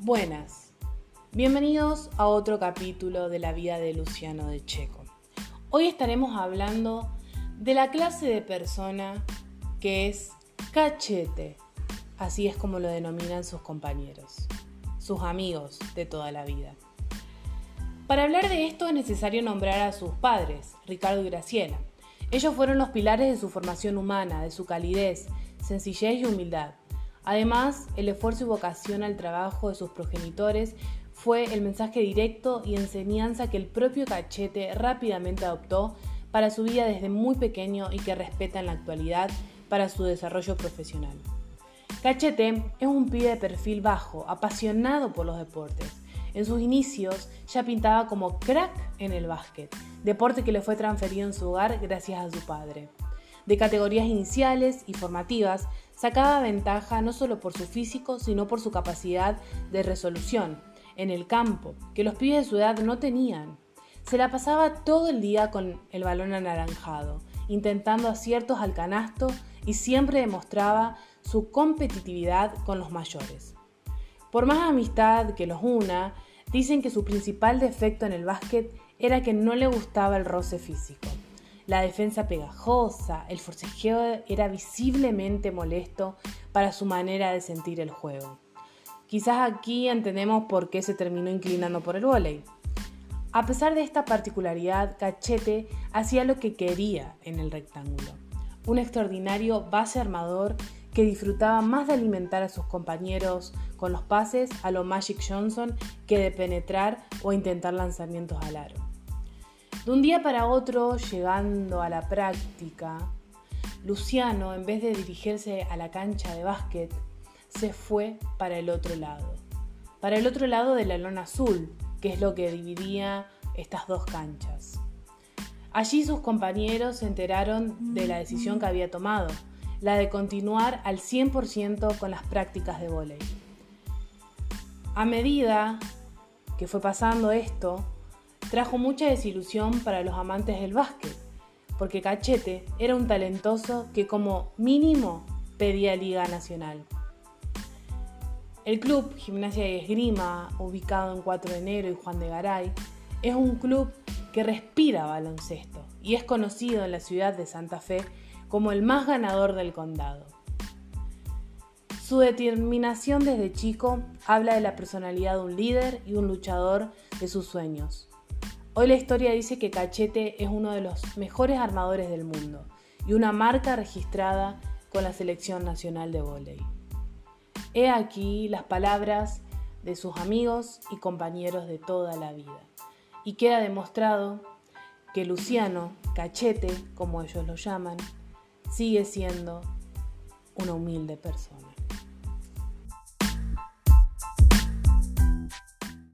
Buenas, bienvenidos a otro capítulo de la vida de Luciano de Checo. Hoy estaremos hablando de la clase de persona que es cachete, así es como lo denominan sus compañeros, sus amigos de toda la vida. Para hablar de esto es necesario nombrar a sus padres, Ricardo y Graciela. Ellos fueron los pilares de su formación humana, de su calidez, sencillez y humildad. Además, el esfuerzo y vocación al trabajo de sus progenitores fue el mensaje directo y enseñanza que el propio Cachete rápidamente adoptó para su vida desde muy pequeño y que respeta en la actualidad para su desarrollo profesional. Cachete es un pibe de perfil bajo, apasionado por los deportes. En sus inicios ya pintaba como crack en el básquet, deporte que le fue transferido en su hogar gracias a su padre. De categorías iniciales y formativas, sacaba ventaja no solo por su físico, sino por su capacidad de resolución en el campo, que los pibes de su edad no tenían. Se la pasaba todo el día con el balón anaranjado, intentando aciertos al canasto y siempre demostraba su competitividad con los mayores. Por más amistad que los una, dicen que su principal defecto en el básquet era que no le gustaba el roce físico. La defensa pegajosa, el forcejeo era visiblemente molesto para su manera de sentir el juego. Quizás aquí entendemos por qué se terminó inclinando por el vóley. A pesar de esta particularidad, Cachete hacía lo que quería en el rectángulo. Un extraordinario base armador que disfrutaba más de alimentar a sus compañeros con los pases a lo Magic Johnson que de penetrar o intentar lanzamientos al aro. De un día para otro, llegando a la práctica, Luciano, en vez de dirigirse a la cancha de básquet, se fue para el otro lado, para el otro lado de la lona azul, que es lo que dividía estas dos canchas. Allí sus compañeros se enteraron de la decisión que había tomado, la de continuar al 100% con las prácticas de vóley. A medida que fue pasando esto, trajo mucha desilusión para los amantes del básquet, porque Cachete era un talentoso que como mínimo pedía Liga Nacional. El club Gimnasia y Esgrima, ubicado en 4 de enero y Juan de Garay, es un club que respira baloncesto y es conocido en la ciudad de Santa Fe como el más ganador del condado. Su determinación desde chico habla de la personalidad de un líder y un luchador de sus sueños. Hoy la historia dice que Cachete es uno de los mejores armadores del mundo y una marca registrada con la Selección Nacional de Voley. He aquí las palabras de sus amigos y compañeros de toda la vida. Y queda demostrado que Luciano, Cachete, como ellos lo llaman, sigue siendo una humilde persona.